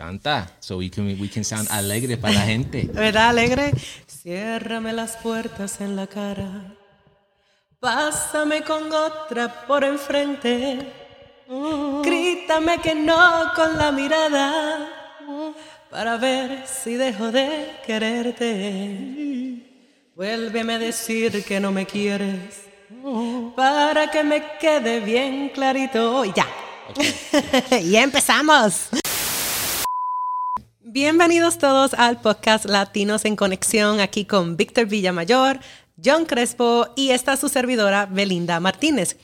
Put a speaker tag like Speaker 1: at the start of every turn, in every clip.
Speaker 1: Canta, so we can, we can sound alegre para la gente.
Speaker 2: ¿Verdad, alegre? Ciérrame las puertas en la cara. Pásame con otra por enfrente. Grítame que no con la mirada. Para ver si dejo de quererte. Vuélveme a decir que no me quieres. Para que me quede bien clarito. Y ya. ya empezamos. Bienvenidos todos al podcast Latinos en Conexión, aquí con Víctor Villamayor, John Crespo y esta su servidora Belinda Martínez.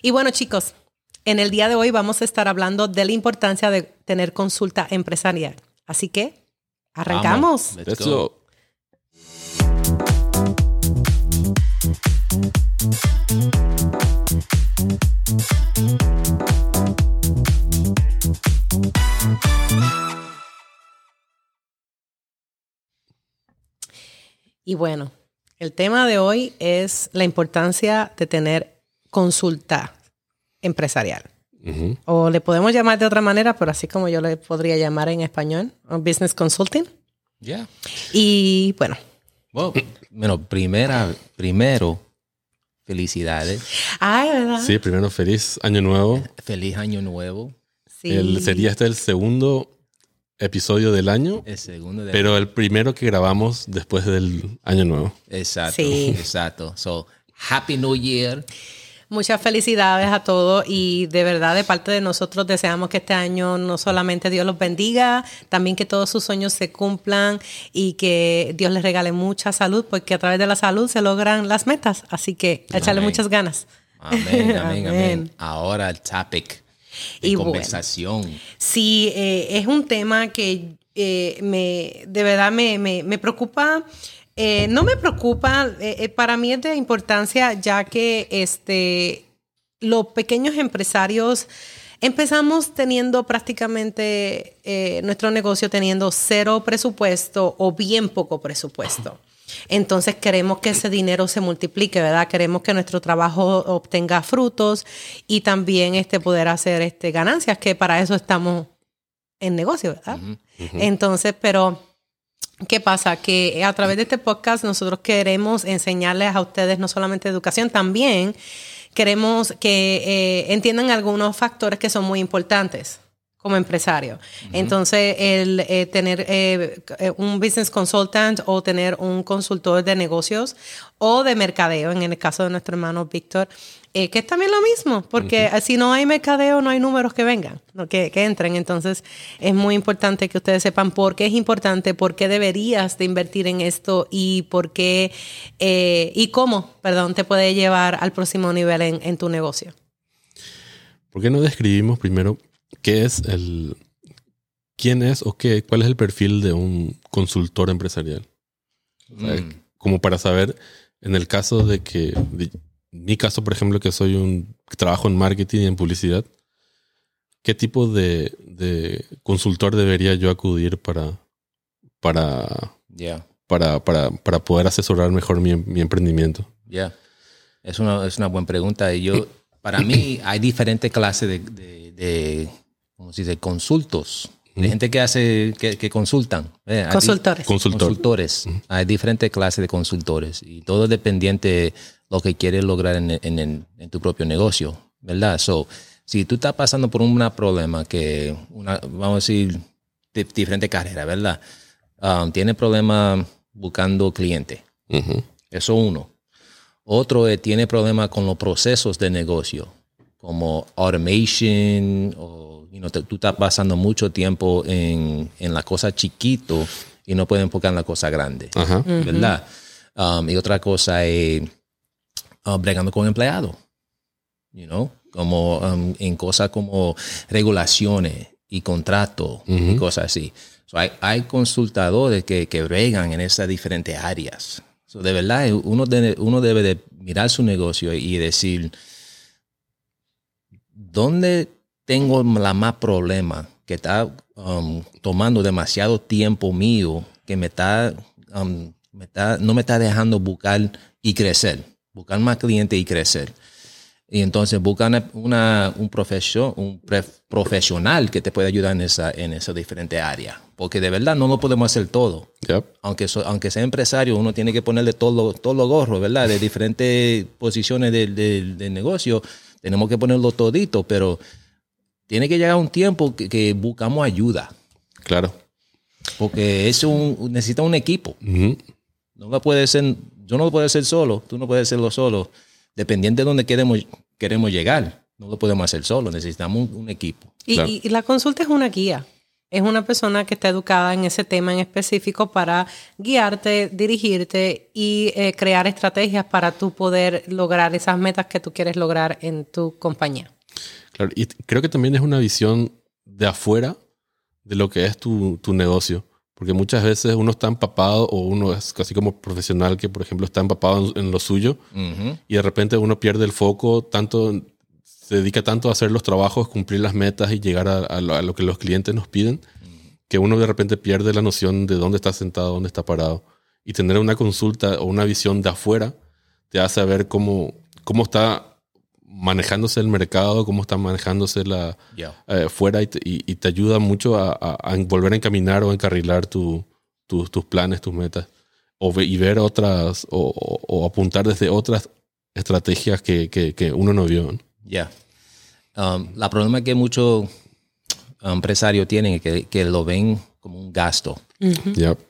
Speaker 2: Y bueno chicos, en el día de hoy vamos a estar hablando de la importancia de tener consulta empresarial. Así que, arrancamos.
Speaker 1: Let's go.
Speaker 2: Y bueno, el tema de hoy es la importancia de tener consulta empresarial. O le podemos llamar de otra manera, pero así como yo le podría llamar en español, business consulting.
Speaker 1: Yeah.
Speaker 2: Y bueno,
Speaker 1: Well, bueno, primera, primero, felicidades.
Speaker 2: ay, ¿verdad?
Speaker 3: Sí, primero feliz año nuevo.
Speaker 1: Feliz año nuevo.
Speaker 2: Sí.
Speaker 3: El, sería este el segundo episodio del año,
Speaker 1: El segundo de...
Speaker 3: pero el primero que grabamos después del año nuevo.
Speaker 1: Exacto,
Speaker 2: Sí.
Speaker 1: exacto. So, Happy New Year.
Speaker 2: Muchas felicidades a todos y de verdad de parte de nosotros deseamos que este año no solamente Dios los bendiga, también que todos sus sueños se cumplan y que Dios les regale mucha salud, porque a través de la salud se logran las metas. Así que échale
Speaker 1: Amén.
Speaker 2: muchas ganas.
Speaker 1: Amén, amén, amén.
Speaker 2: Amén.
Speaker 1: Ahora el topic de
Speaker 2: Y bueno.
Speaker 1: conversación.
Speaker 2: Sí, eh, es un tema que eh, me, de verdad me, me- me preocupa. eh, no me preocupa, para mí es de importancia ya que este, los pequeños empresarios empezamos teniendo prácticamente nuestro negocio teniendo cero presupuesto o bien poco presupuesto. Entonces queremos que ese dinero se multiplique, ¿verdad? Queremos que nuestro trabajo obtenga frutos y también este, poder hacer este, ganancias, que para eso estamos en negocio, ¿verdad? Entonces, pero ¿qué pasa? Que a través de este podcast nosotros queremos enseñarles a ustedes no solamente educación, también queremos que eh, entiendan algunos factores que son muy importantes como empresario. Entonces, el eh, tener eh, eh, un business consultant o tener un consultor de negocios o de mercadeo, en el caso de nuestro hermano Víctor, eh, que es también lo mismo, porque si no hay mercadeo, no hay números que vengan, ¿no? que, que entren. Entonces, es muy importante que ustedes sepan por qué es importante, por qué deberías de invertir en esto y por qué y cómo, perdón, te puede llevar al próximo nivel en, en tu negocio.
Speaker 3: ¿Por qué no describimos primero qué es el... ¿Quién es o qué? ¿Cuál es el perfil de un consultor empresarial? O sea,
Speaker 1: Mm.
Speaker 3: Como para saber, en el caso de que... de- mi caso, por ejemplo, que soy un... que trabajo en marketing y en publicidad. ¿Qué tipo de, de consultor debería yo acudir para... para
Speaker 1: Yeah,
Speaker 3: para, para, para poder asesorar mejor mi, mi emprendimiento.
Speaker 1: yeah. Es una, es una buena pregunta. Y yo, para mí, hay diferentes clases de, de, de ¿cómo se dice? Consultos. De gente que hace, que, que consultan. Eh,
Speaker 2: Consultores.
Speaker 3: Consultor.
Speaker 1: Consultores. Hay diferentes clases de consultores y todo dependiente de lo que quieres lograr en, en, en- en tu propio negocio, ¿verdad? So, si tú estás pasando por un problema que, una, vamos a decir, de diferente carrera, ¿verdad? Um, tiene problemas buscando clientes.
Speaker 3: Ujú.
Speaker 1: Eso uno. Otro eh, tiene problemas con los procesos de negocio, como automation, o you know, te- tú estás pasando mucho tiempo en, en la cosa chiquito y no pueden enfocar en la cosa grande,
Speaker 3: Ajá.
Speaker 1: ¿verdad? Um, y otra cosa es uh, bregando con empleados, you know, como um, en cosas como regulaciones y contratos y cosas así. So, hay, hay consultadores que, que bregan en esas diferentes áreas. So, de verdad, uno debe, uno debe de mirar su negocio y decir, ¿dónde tengo la más problema que está um, tomando demasiado tiempo mío que me está, um, me está, no me está dejando buscar y crecer, buscar más clientes y crecer? Y entonces busca una, un, profesio- un pre- profesional que te pueda ayudar en esa, en esa diferente área. Porque de verdad no lo podemos hacer todo.
Speaker 3: Yep.
Speaker 1: Aunque, so- aunque sea empresario, uno tiene que ponerle todo, todo los gorros, ¿verdad? De diferentes posiciones del, del negocio. Tenemos que ponerlo todito, pero tiene que llegar un tiempo que, que buscamos ayuda.
Speaker 3: Claro.
Speaker 1: Porque es un, necesita un equipo.
Speaker 3: Ujú.
Speaker 1: No lo puede ser, yo no lo puedo hacer solo, tú no puedes hacerlo solo. Dependiente de dónde queremos, queremos llegar, no lo podemos hacer solo, necesitamos un, un equipo.
Speaker 2: Y,
Speaker 3: Claro.
Speaker 2: y- y la consulta es una guía. Es una persona que está educada en ese tema en específico para guiarte, dirigirte y eh, crear estrategias para tú poder lograr esas metas que tú quieres lograr en tu compañía.
Speaker 3: Claro, y creo que también es una visión de afuera de lo que es tu, tu negocio. Porque muchas veces uno está empapado o uno es casi como profesional que, por ejemplo, está empapado en, en lo suyo y de repente uno pierde el foco, tanto en- se dedica tanto a hacer los trabajos, cumplir las metas y llegar a, a lo, a lo que los clientes nos piden, que uno de repente pierde la noción de dónde está sentado, dónde está parado. Y tener una consulta o una visión de afuera te hace ver cómo, cómo está manejándose el mercado, cómo está manejándose la
Speaker 1: Ya.
Speaker 3: eh, fuera y te, y- y te ayuda mucho a, a- a volver a encaminar o a encarrilar tu- tu- tus planes, tus metas. O ve- y ver otras, o, o- o apuntar desde otras estrategias que, que- que uno no vio. ¿no?
Speaker 1: Ya. Um, la problema que muchos empresarios tienen es que, que lo ven como un gasto.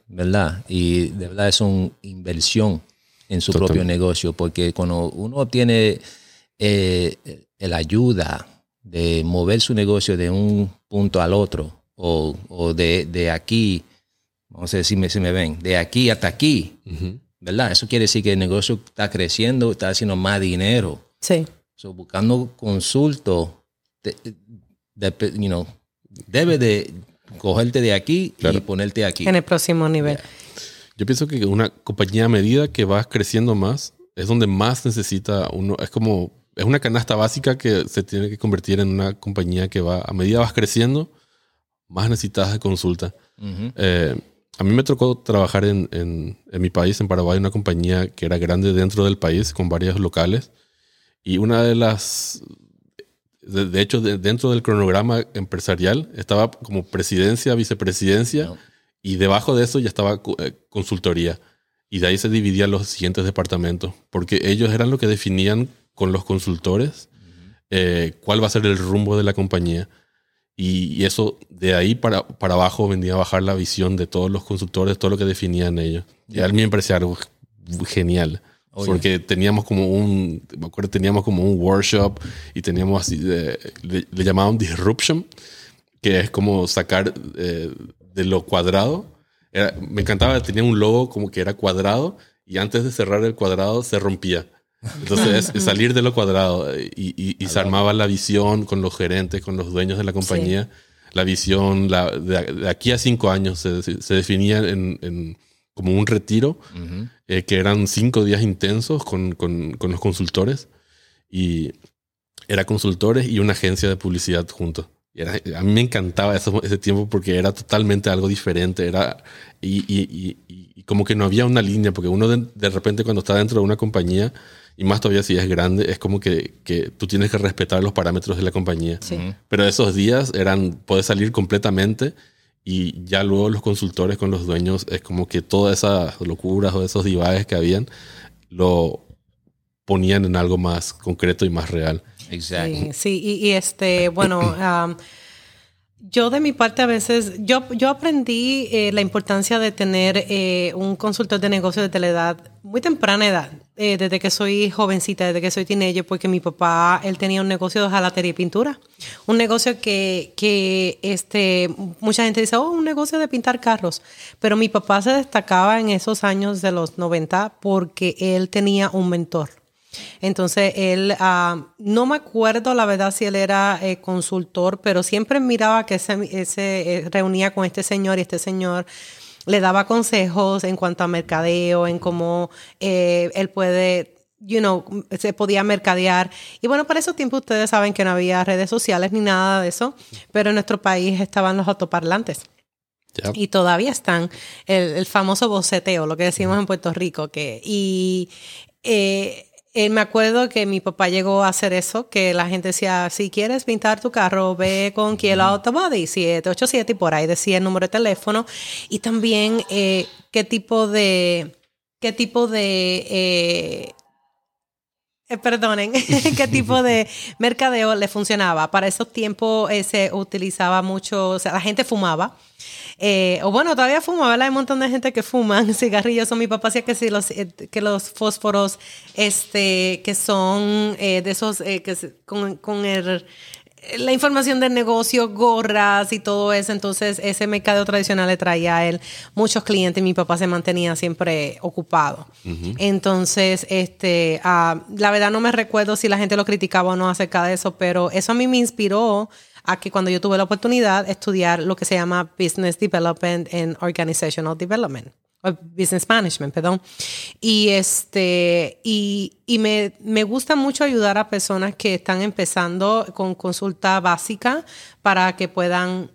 Speaker 1: ¿verdad? Y de verdad es una inversión en su
Speaker 3: Total.
Speaker 1: propio negocio, porque cuando uno obtiene eh, la ayuda de mover su negocio de un punto al otro, o, o de, de aquí, vamos a ver si me, si me ven, de aquí hasta aquí. ¿verdad? Eso quiere decir que el negocio está creciendo, está haciendo más dinero.
Speaker 2: Sí.
Speaker 1: So, buscando consulto, de- de- you know, debe de cogerte de aquí y
Speaker 3: Claro.
Speaker 1: ponerte aquí.
Speaker 2: En el próximo nivel.
Speaker 3: Yo pienso que una compañía a medida que va creciendo más, es donde más necesita uno. Es como, es una canasta básica que se tiene que convertir en una compañía que va, a medida vas creciendo, más necesitas de consulta.
Speaker 1: Ujú.
Speaker 3: Eh, a mí me tocó trabajar en, en- en mi país, en Paraguay, una compañía que era grande dentro del país, con varios locales. Y una de las, de, de hecho, de- dentro del cronograma empresarial estaba como presidencia, vicepresidencia,
Speaker 1: No.
Speaker 3: y debajo de eso ya estaba eh, consultoría. Y de ahí se dividían los siguientes departamentos, porque ellos eran lo que definían con los consultores eh, cuál va a ser el rumbo de la compañía. Y, y eso de ahí para, para abajo venía a bajar la visión de todos los consultores, todo lo que definían ellos. Y a mí me parecía algo genial.
Speaker 1: Oye.
Speaker 3: Porque teníamos como un, me acuerdo, teníamos como un workshop y teníamos así, de- le, le llamaban disruption, que es como sacar eh, de lo cuadrado. Era- me encantaba, tenía un logo como que era cuadrado y antes de cerrar el cuadrado se rompía. Entonces es, salir de lo cuadrado y, y- y se armaba la visión con los gerentes, con los dueños de la compañía. La visión la, de, de aquí a cinco años se, se definía en, en como un retiro eh, que eran cinco días intensos con, con- con los consultores y era consultores y una agencia de publicidad juntos. Era- a mí me encantaba eso- ese tiempo porque era totalmente algo diferente. Era, y, y- y- y- y como que no había una línea, porque uno de, de repente cuando está dentro de una compañía, y más todavía si es grande, es como que, que tú tienes que respetar los parámetros de la compañía.
Speaker 2: Sí.
Speaker 3: Pero esos días eran, puedes salir completamente y ya luego los consultores con los dueños es como que todas esas locuras o esos divagues que habían lo ponían en algo más concreto y más real.
Speaker 1: Exacto.
Speaker 2: Sí, sí, y, y, este, bueno, yo de mi parte a veces, yo, yo aprendí eh, la importancia de tener eh, un consultor de negocio desde la edad, muy temprana edad, eh, desde que soy jovencita, desde que soy teenager, porque mi papá, él tenía un negocio de jalatería y pintura. Un negocio que, que este, mucha gente dice, oh, un negocio de pintar carros. Pero mi papá se destacaba en esos años de los 90 porque él tenía un mentor. Entonces él, ah, no me acuerdo la verdad si él era eh, consultor, pero siempre miraba que se ese, eh, reunía con este señor y este señor le daba consejos en cuanto a mercadeo, en cómo eh, él puede, you know, se podía mercadear. Y bueno, para esos tiempos ustedes saben que no había redes sociales ni nada de eso, pero en nuestro país estaban los autoparlantes. Y todavía están el, el famoso boceteo, lo que decimos en Puerto Rico, que y eh, eh, me acuerdo que mi papá llegó a hacer eso, que la gente decía, si quieres pintar tu carro, ve con Kiel Autobody 787 y por ahí decía el número de teléfono. Y también eh, qué tipo de, qué tipo de eh, eh, perdonen, qué tipo de mercadeo le funcionaba. Para esos tiempos eh, se utilizaba mucho, o sea, la gente fumaba. Eh, o bueno, todavía fuma, ¿verdad? Hay un montón de gente que fuman cigarrillos. O mi papá decía que sí, los, que los fósforos, este, que son de esos, que con, con el la información del negocio, gorras y todo eso. Entonces, ese mercado tradicional le traía a él muchos clientes y mi papá se mantenía siempre ocupado. Entonces, este, ah, la verdad no me recuerdo si la gente lo criticaba o no acerca de eso, pero eso a mí me inspiró a que cuando yo tuve la oportunidad estudiar lo que se llama Business Development and Organizational Development business management, perdón. Y este, y, y me, me, gusta mucho ayudar a personas que están empezando con consulta básica para que puedan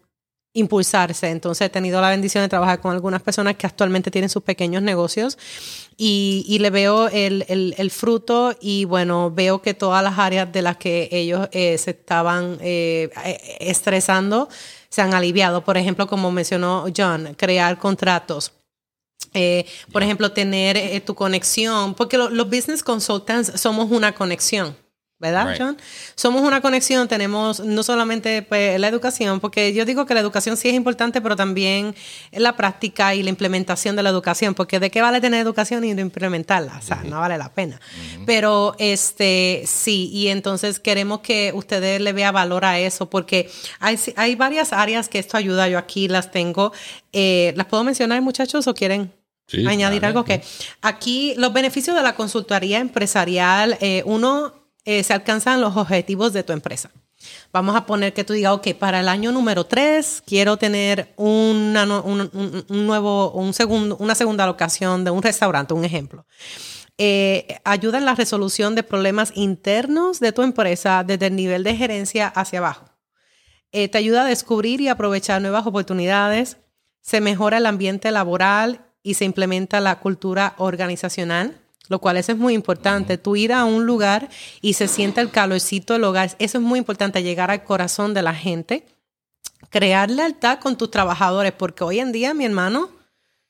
Speaker 2: impulsarse. Entonces he tenido la bendición de trabajar con algunas personas que actualmente tienen sus pequeños negocios y, y le veo el, el, fruto y bueno, veo que todas las áreas de las que ellos eh, se estaban eh, estresando se han aliviado. Por ejemplo, como mencionó John, crear contratos eh, por ejemplo, tener eh, tu conexión, porque los business consultants somos una conexión. ¿Verdad, John? Somos una conexión, tenemos no solamente pues, la educación, porque yo digo que la educación sí es importante, pero también la práctica y la implementación de la educación, porque de qué vale tener educación y no implementarla, o sea, no vale la pena. Pero este sí, y entonces queremos que ustedes le vea valor a eso, porque hay, hay varias áreas que esto ayuda, yo aquí las tengo. Eh, ¿Las puedo mencionar, muchachos, o quieren? añadir algo que aquí los beneficios de la consultoría empresarial, eh, uno, eh, se alcanzan los objetivos de tu empresa. Vamos a poner que tú digas, ok, para el año número 3 quiero tener una, un, nuevo, un segundo, una segunda locación de un restaurante, un ejemplo. Eh, ayuda en la resolución de problemas internos de tu empresa desde el nivel de gerencia hacia abajo. te ayuda a descubrir y aprovechar nuevas oportunidades. Se mejora el ambiente laboral y se implementa la cultura organizacional, lo cual eso es muy importante. Tú ir a un lugar y se siente el calorcito del hogar, eso es muy importante, llegar al corazón de la gente, crear lealtad con tus trabajadores, porque hoy en día, mi hermano,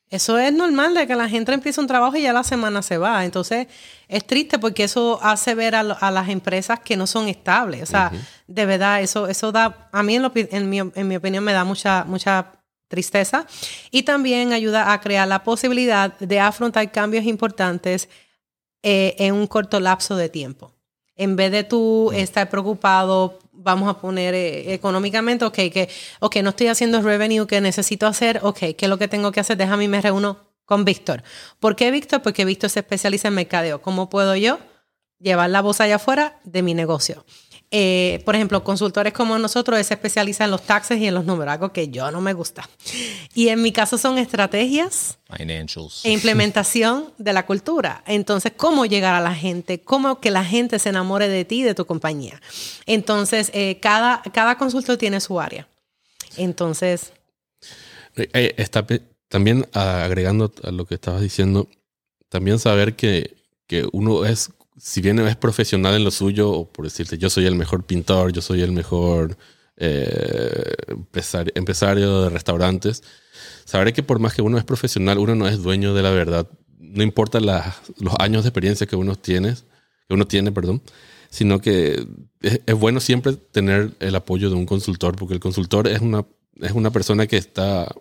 Speaker 2: eso es normal de que la gente empieza un trabajo y ya la semana se va. Entonces, es triste porque eso hace ver a, las empresas que no son estables. O sea, de verdad, eso, eso da, a mí en, en, mi, en mi opinión me da mucha, mucha tristeza y también ayuda a crear la posibilidad de afrontar cambios importantes eh, en un corto lapso de tiempo. En vez de tú estar preocupado, vamos a poner eh, económicamente, ok, que okay, no estoy haciendo revenue que necesito hacer, ok, ¿qué es lo que tengo que hacer? Déjame me reúno con Víctor. ¿Por qué Víctor? Porque Víctor se especializa en mercadeo. ¿Cómo puedo yo llevar la voz allá afuera de mi negocio? Eh, por ejemplo, consultores como nosotros se especializan en los taxes y en los números, algo que yo no me gusta. Y en mi caso son estrategias
Speaker 1: Financials.
Speaker 2: e implementación de la cultura. Entonces, ¿cómo llegar a la gente? ¿Cómo que la gente se enamore de ti y de tu compañía? Entonces, eh, cada, cada consultor tiene su área. Entonces...
Speaker 3: Eh, está también agregando a lo que estabas diciendo, también saber que, que uno es si bien es profesional en lo suyo, o por decirte, yo soy el mejor pintor, yo soy el mejor eh, empresario, de restaurantes, sabré que por más que uno es profesional, uno no es dueño de la verdad. No importa los años de experiencia que uno tiene, que uno tiene, perdón, sino que es, es, bueno siempre tener el apoyo de un consultor, porque el consultor es una, es una persona que está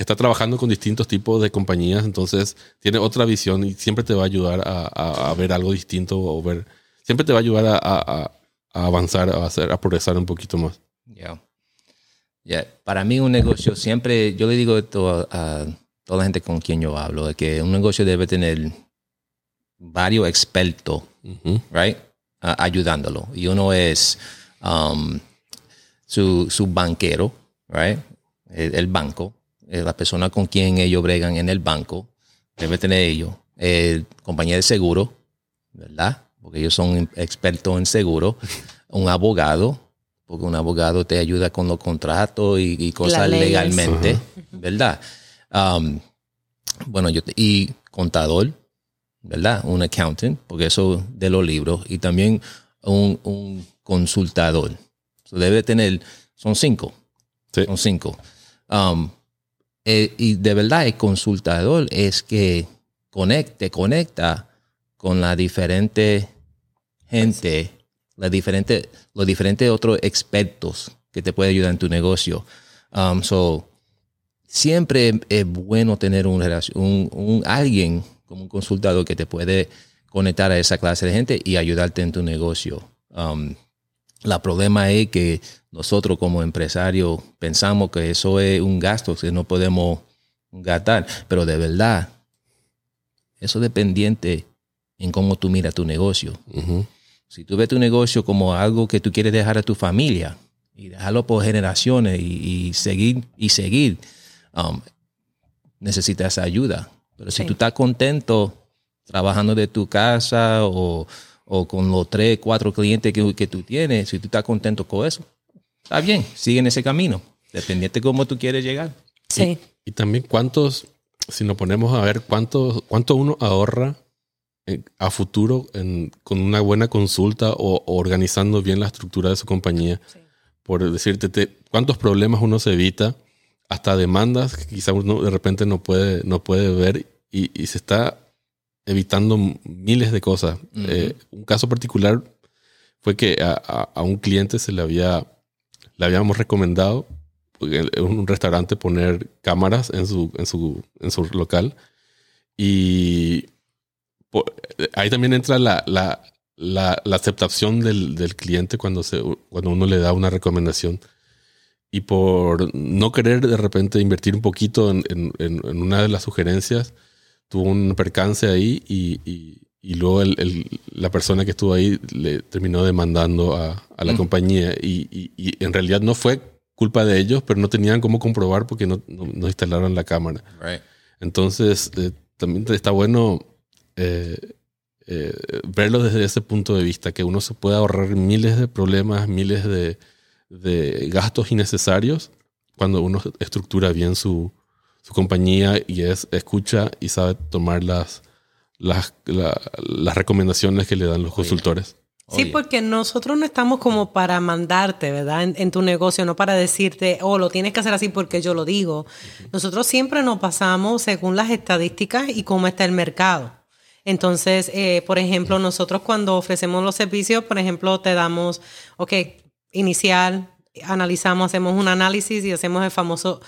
Speaker 3: que está trabajando con distintos tipos de compañías, entonces tiene otra visión y siempre te va a ayudar a, ver algo distinto o ver, siempre te va a ayudar a, avanzar, a, hacer, a progresar un poquito más.
Speaker 1: Yeah. Para mí un negocio siempre, yo le digo esto a, toda la gente con quien yo hablo, de que un negocio debe tener varios expertos, right, ayudándolo. Y uno es um, su, su, banquero, right, el banco eh, la persona con quien ellos bregan en el banco, debe tener ellos, eh, compañía de seguro, ¿verdad? Porque ellos son expertos en seguro, un abogado, porque un abogado te ayuda con los contratos y, cosas legalmente, ¿verdad? Um, bueno, yo y contador, ¿verdad? Un accountant, porque eso de los libros, y también un, un consultador. So debe tener, son cinco.
Speaker 3: Sí.
Speaker 1: Son cinco. Um, eh, y de verdad, el consultador es que conecte, conecta con la diferente gente, la diferente, los diferentes otros expertos que te pueden ayudar en tu negocio. Um, so, siempre es bueno tener un, un, un alguien como un consultador que te puede conectar a esa clase de gente y ayudarte en tu negocio. Um, la problema es que nosotros como empresarios pensamos que eso es un gasto que no podemos gastar, pero de verdad, eso es dependiente en cómo tú miras tu negocio. Si tú ves tu negocio como algo que tú quieres dejar a tu familia y dejarlo por generaciones y, y seguir y seguir, um, necesitas ayuda. Pero si
Speaker 2: Sí.
Speaker 1: tú estás contento trabajando de tu casa o, o con los tres, cuatro clientes que, que tú tienes, si tú estás contento con eso, está bien, sigue en ese camino, dependiente de cómo tú quieres llegar.
Speaker 2: Sí.
Speaker 3: Y también cuántos, si nos ponemos a ver cuánto, cuánto uno ahorra en- a futuro en- con una buena consulta o, o organizando bien la estructura de su compañía. Por decirte, te- cuántos problemas uno se evita, hasta demandas que quizá uno de repente no puede, no puede ver y, y se está evitando miles de cosas. Eh, un caso particular fue que a, a- a un cliente se le había, le habíamos recomendado en un restaurante poner cámaras en su, en su, en su local. Y po- ahí también entra la, la, la, la aceptación del, del cliente cuando, se, cuando uno le da una recomendación. Y por no querer de repente invertir un poquito en- en- en una de las sugerencias, tuvo un percance ahí y, y- y luego el- el- la persona que estuvo ahí le terminó demandando a, a la
Speaker 1: Mm.
Speaker 3: compañía. Y, y- y en realidad no fue culpa de ellos, pero no tenían cómo comprobar porque no, no- no instalaron la cámara.
Speaker 1: Right.
Speaker 3: Entonces, eh, también está bueno eh, eh, verlo desde ese punto de vista, que uno se puede ahorrar miles de problemas, miles de, de gastos innecesarios cuando uno estructura bien su, su compañía y es, escucha y sabe tomar las, las, la- las recomendaciones que le dan los consultores.
Speaker 2: Sí, porque nosotros no estamos como para mandarte, ¿verdad? En, en tu negocio, no para decirte, oh, lo tienes que hacer así porque yo lo digo. Nosotros siempre nos pasamos según las estadísticas y cómo está el mercado. Entonces, eh, por ejemplo, nosotros cuando ofrecemos los servicios, por ejemplo, te damos, ok, inicial, analizamos, hacemos un análisis y hacemos el famoso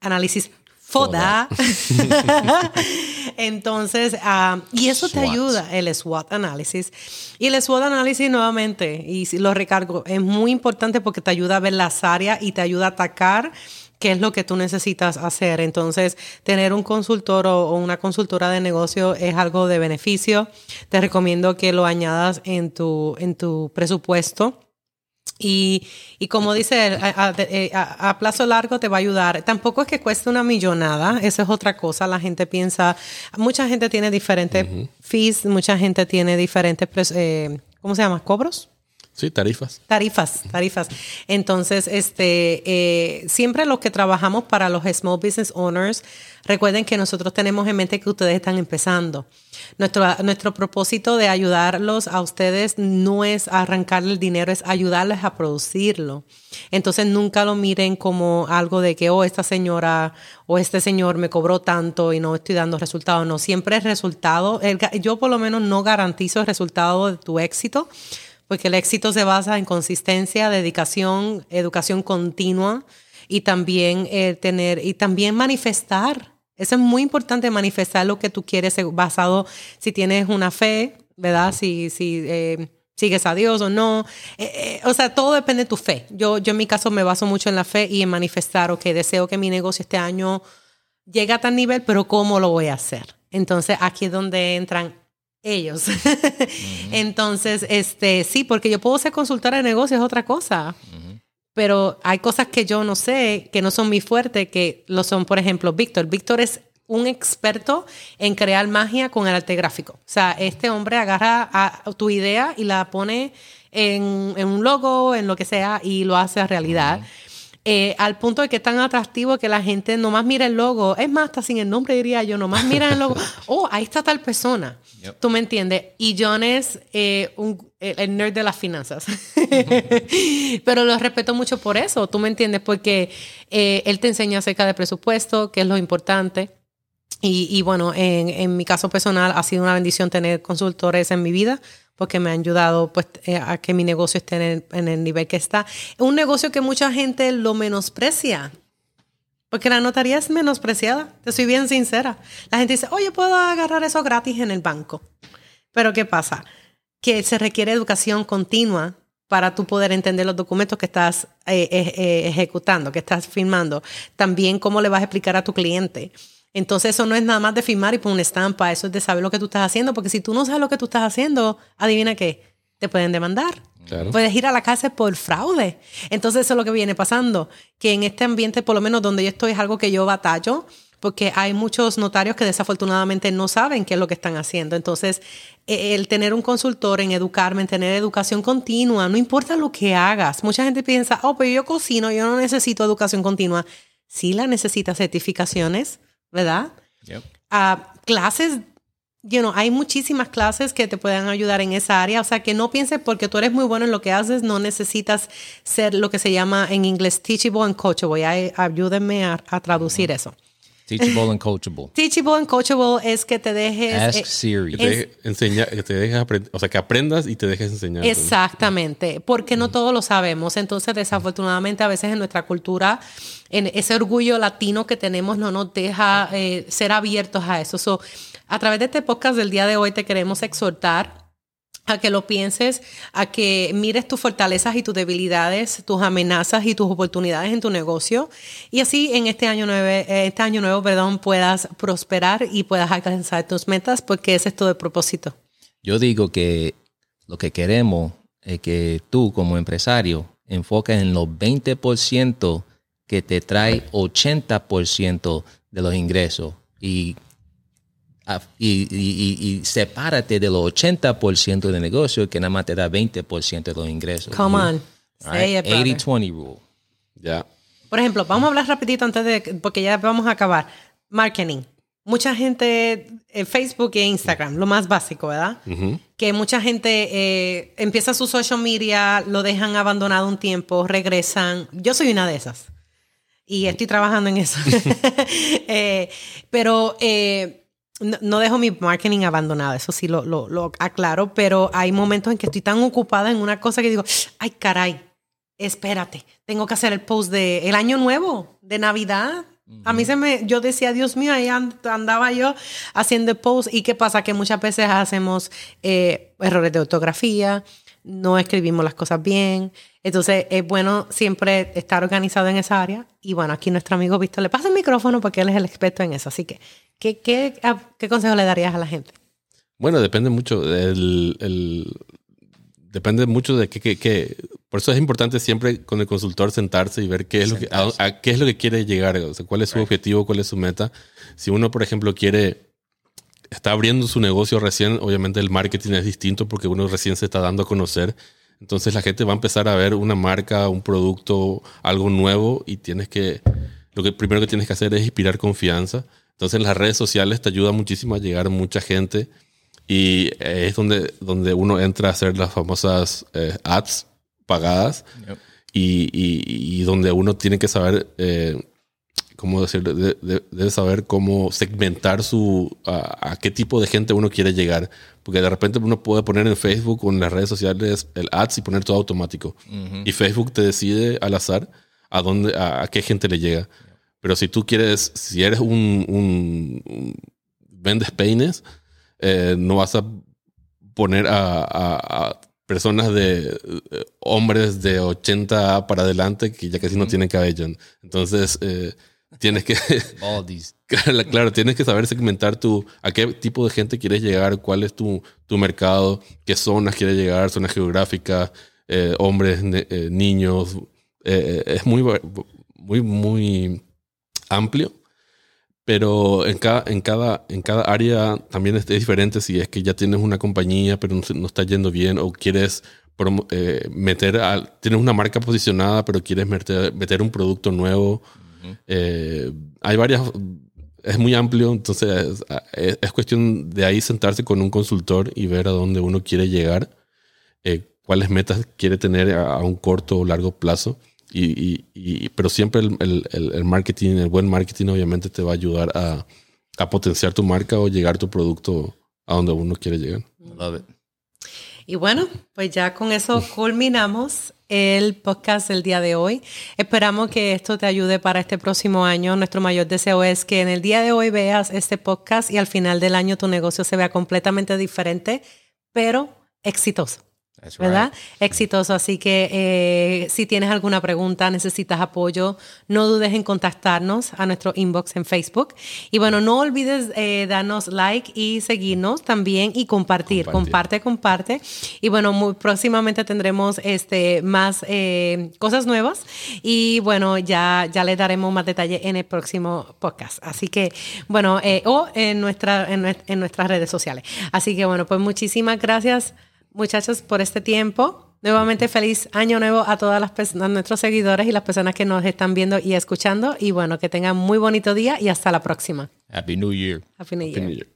Speaker 2: análisis FODA. Entonces, ah, y eso te ayuda, el SWOT análisis. Y el SWOT análisis nuevamente, y lo recargo, es muy importante porque te ayuda a ver las áreas y te ayuda a atacar qué es lo que tú necesitas hacer. Entonces, tener un consultor o, o una consultora de negocio es algo de beneficio. Te recomiendo que lo añadas en tu, en tu presupuesto. Y, y como dice, él, a, a- eh, a- a plazo largo te va a ayudar. Tampoco es que cueste una millonada, esa es otra cosa. La gente piensa, mucha gente tiene diferentes fees, mucha gente tiene diferentes, eh, ¿cómo se llama? ¿Cobros?
Speaker 3: Sí, tarifas.
Speaker 2: Tarifas, tarifas. Entonces, este, eh, siempre los que trabajamos para los small business owners, recuerden que nosotros tenemos en mente que ustedes están empezando. Nuestro, nuestro propósito de ayudarlos a ustedes no es arrancarle el dinero, es ayudarles a producirlo. Entonces, nunca lo miren como algo de que, oh, esta señora o este señor me cobró tanto y no estoy dando resultados. No, siempre resultado. El ga- yo por lo menos no garantizo el resultado de tu éxito porque el éxito se basa en consistencia, dedicación, educación continua y también eh, tener y también manifestar. Eso es muy importante manifestar lo que tú quieres eh, basado si tienes una fe, ¿verdad? Si si eh, sigues a Dios o no. O sea, todo depende de tu fe. Yo yo en mi caso me baso mucho en la fe y en manifestar, ok, deseo que mi negocio este año llegue a tal nivel, pero ¿cómo lo voy a hacer? Entonces, aquí es donde entran ellos. Entonces, este, sí, porque yo puedo ser consultora de negocios, es otra cosa. Pero hay cosas que yo no sé, que no son mi fuerte, que lo son, por ejemplo, Víctor. Víctor es un experto en crear magia con el arte gráfico. O sea, este hombre agarra a tu idea y la pone en, un logo, en lo que sea, y lo hace realidad. Eh, al punto de que es tan atractivo que la gente nomás mira el logo. Es más, hasta sin el nombre diría yo, nomás mira el logo. Oh, ahí está tal persona. ¿Tú me entiendes? Y John es eh, un, el nerd de las finanzas. Pero lo respeto mucho por eso, ¿tú me entiendes? Porque eh, él te enseña acerca de presupuesto, que es lo importante. Y, y bueno, en, en, mi caso personal ha sido una bendición tener consultores en mi vida porque me han ayudado pues, eh, a que mi negocio esté en el, nivel que está. Es un negocio que mucha gente lo menosprecia. Porque la notaría es menospreciada, te soy bien sincera. La gente dice, oye, puedo agarrar eso gratis en el banco. Pero ¿qué pasa? Que se requiere educación continua para tú poder entender los documentos que estás eh, eh, ejecutando, que estás firmando. También cómo le vas a explicar a tu cliente. Entonces eso no es nada más de firmar y poner una estampa, eso es de saber lo que tú estás haciendo, porque si tú no sabes lo que tú estás haciendo, adivina qué, te pueden demandar. Puedes ir a la cárcel por fraude. Entonces eso es lo que viene pasando, que en este ambiente, por lo menos donde yo estoy, es algo que yo batallo, porque hay muchos notarios que desafortunadamente no saben qué es lo que están haciendo. Entonces, e, el tener un consultor en educarme, en tener educación continua, no importa lo que hagas. Mucha gente piensa, oh, pero yo cocino, yo no necesito educación continua. Sí la necesitas certificaciones, ¿verdad? A clases, you know, hay muchísimas clases que te pueden ayudar en esa área. O sea, que no pienses porque tú eres muy bueno en lo que haces, no necesitas ser lo que se llama en inglés teachable and coachable. ayúdenme a, traducir eso.
Speaker 1: Teachable and coachable.
Speaker 2: Teachable and coachable es que te dejes.
Speaker 1: Ask eh, Siri.
Speaker 3: Que te, te dejes aprender, o sea, que aprendas y te dejes enseñar.
Speaker 2: Exactamente, porque no todos lo sabemos. Entonces, desafortunadamente, a veces en nuestra cultura, en ese orgullo latino que tenemos, no nos deja eh, ser abiertos a eso. So, a través de este podcast del día de hoy, te queremos exhortar a que lo pienses, a que mires tus fortalezas y tus debilidades, tus amenazas y tus oportunidades en tu negocio y así en este año nuevo, este año nuevo, perdón, puedas prosperar y puedas alcanzar tus metas porque ese es todo el propósito.
Speaker 1: Yo digo que lo que queremos es que tú como empresario enfoques en los 20% que te trae 80% de los ingresos y y, sepárate de los 80% de negocio que nada más te da 20% de los ingresos.
Speaker 2: Come on.
Speaker 1: 80-20 rule.
Speaker 3: Ya.
Speaker 2: Por ejemplo, vamos a hablar rapidito antes de, porque ya vamos a acabar. Marketing. Mucha gente, en Facebook e Instagram, lo más básico, ¿verdad? Que mucha gente eh, empieza su social media, lo dejan abandonado un tiempo, regresan. Yo soy una de esas. Y estoy trabajando en eso. Eh, pero no, dejo mi marketing abandonado, eso sí lo, lo, aclaro, pero hay momentos en que estoy tan ocupada en una cosa que digo, ay caray, espérate, tengo que hacer el post de el año nuevo, de Navidad. A mí se me, yo decía, Dios mío, ahí andaba yo haciendo el post. ¿Y qué pasa? Que muchas veces hacemos eh, errores de ortografía, no escribimos las cosas bien. Entonces es bueno siempre estar organizado en esa área. Y bueno, aquí nuestro amigo Víctor le pasa el micrófono porque él es el experto en eso. Así que, ¿qué, qué, qué consejo le darías a la gente?
Speaker 3: Bueno, depende mucho. El, depende mucho de qué, qué, Por eso es importante siempre con el consultor sentarse y ver qué es, lo que, a, qué es lo que quiere llegar. O sea, cuál es su objetivo, cuál es su meta. Si uno, por ejemplo, quiere está abriendo su negocio recién, obviamente el marketing es distinto porque uno recién se está dando a conocer. Entonces la gente va a empezar a ver una marca, un producto, algo nuevo y tienes que, lo que primero que tienes que hacer es inspirar confianza. Entonces las redes sociales te ayudan muchísimo a llegar a mucha gente y es donde, donde uno entra a hacer las famosas eh, ads pagadas y, y, donde uno tiene que saber eh, ¿cómo decir? debe saber cómo segmentar su, a, qué tipo de gente uno quiere llegar. Porque de repente uno puede poner en Facebook o en las redes sociales el ads y poner todo automático. Y Facebook te decide al azar a dónde, a, qué gente le llega. Pero si tú quieres, si eres un, un, vendes peines, eh, no vas a poner a, personas de hombres de 80 para adelante que ya casi no tienen cabello. Entonces, eh, Tienes que. claro, tienes que saber segmentar tu, a qué tipo de gente quieres llegar, cuál es tu, tu mercado, qué zonas quieres llegar, zonas geográficas, eh, hombres, eh, niños. Eh, es muy, muy, muy amplio. Pero en cada, en, cada, en cada área también es, diferente si es que ya tienes una compañía pero no, no está yendo bien o quieres meter, tienes una marca posicionada, pero quieres meter, meter un producto nuevo. Eh, hay varias, es muy amplio, entonces es, cuestión de ahí sentarse con un consultor y ver a dónde uno quiere llegar, eh, cuáles metas quiere tener a, un corto o largo plazo. Y, y, pero siempre el, el, el, marketing, el buen marketing obviamente te va a ayudar a, a potenciar tu marca o llegar tu producto a donde uno quiere llegar. Love it.
Speaker 2: Y bueno, pues ya con eso culminamos el podcast del día de hoy. Esperamos que esto te ayude para este próximo año. Nuestro mayor deseo es que en el día de hoy veas este podcast y al final del año tu negocio se vea completamente diferente, pero exitoso. ¿Verdad? Exitoso. Así que eh, si tienes alguna pregunta, necesitas apoyo, no dudes en contactarnos a nuestro inbox en Facebook. Y bueno, no olvides eh, darnos like y seguirnos también y compartir. Comparte, comparte. Y bueno, muy próximamente tendremos este, más eh, cosas nuevas. Y bueno, ya, ya les daremos más detalle en el próximo podcast. Así que, bueno, o en, nuestra, en nuestras redes sociales. Así que bueno, pues muchísimas gracias muchachos, por este tiempo. Nuevamente feliz año nuevo a todas las personas, nuestros seguidores y las personas que nos están viendo y escuchando. Y bueno, que tengan muy bonito día y hasta la próxima.
Speaker 1: Happy New Year.
Speaker 2: Happy New Year.